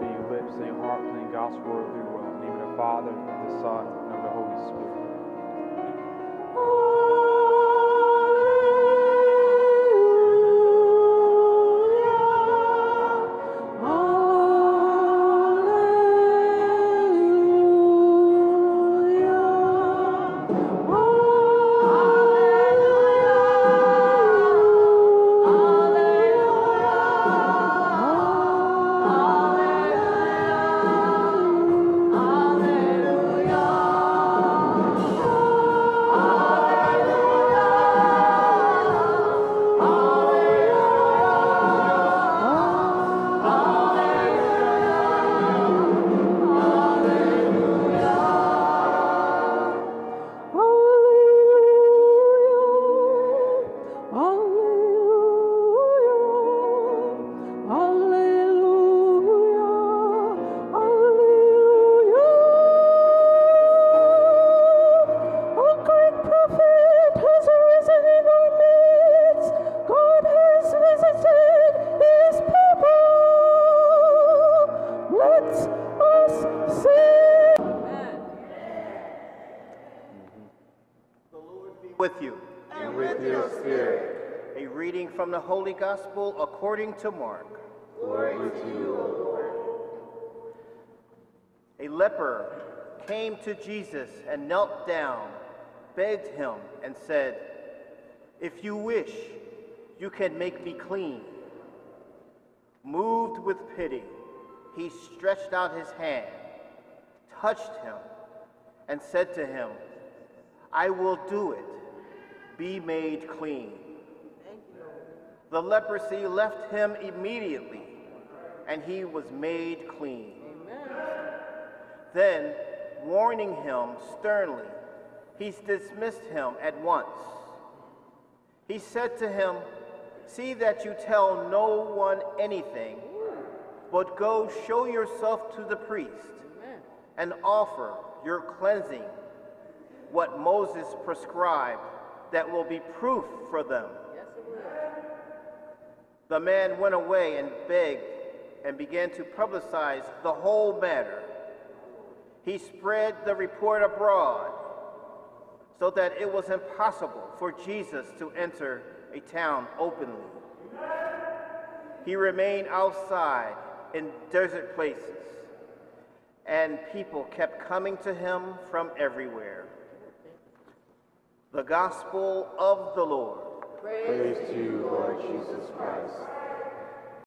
be lips, sync, heart, sync, gospel through uh, in the name of the Father, the Son, and of the Holy Spirit. With you. And with your spirit, A reading from the Holy Gospel according to Mark. glory to you, O Lord. A leper came to Jesus and knelt down, begged him, and said, If you wish, you can make me clean. Moved with pity, he stretched out his hand, touched him, and said to him, I will do it. Be made clean. The leprosy left him immediately, and he was made clean. Then, warning him sternly, he dismissed him at once. He said to him, See that you tell no one anything, but go show yourself to the priest and offer your cleansing, what Moses prescribed that will be proof for them. The man went away and begged and began to publicize the whole matter. He spread the report abroad so that it was impossible for Jesus to enter a town openly. He remained outside in desert places, and people kept coming to him from everywhere. The Gospel of the Lord. Praise to you, Lord Jesus Christ.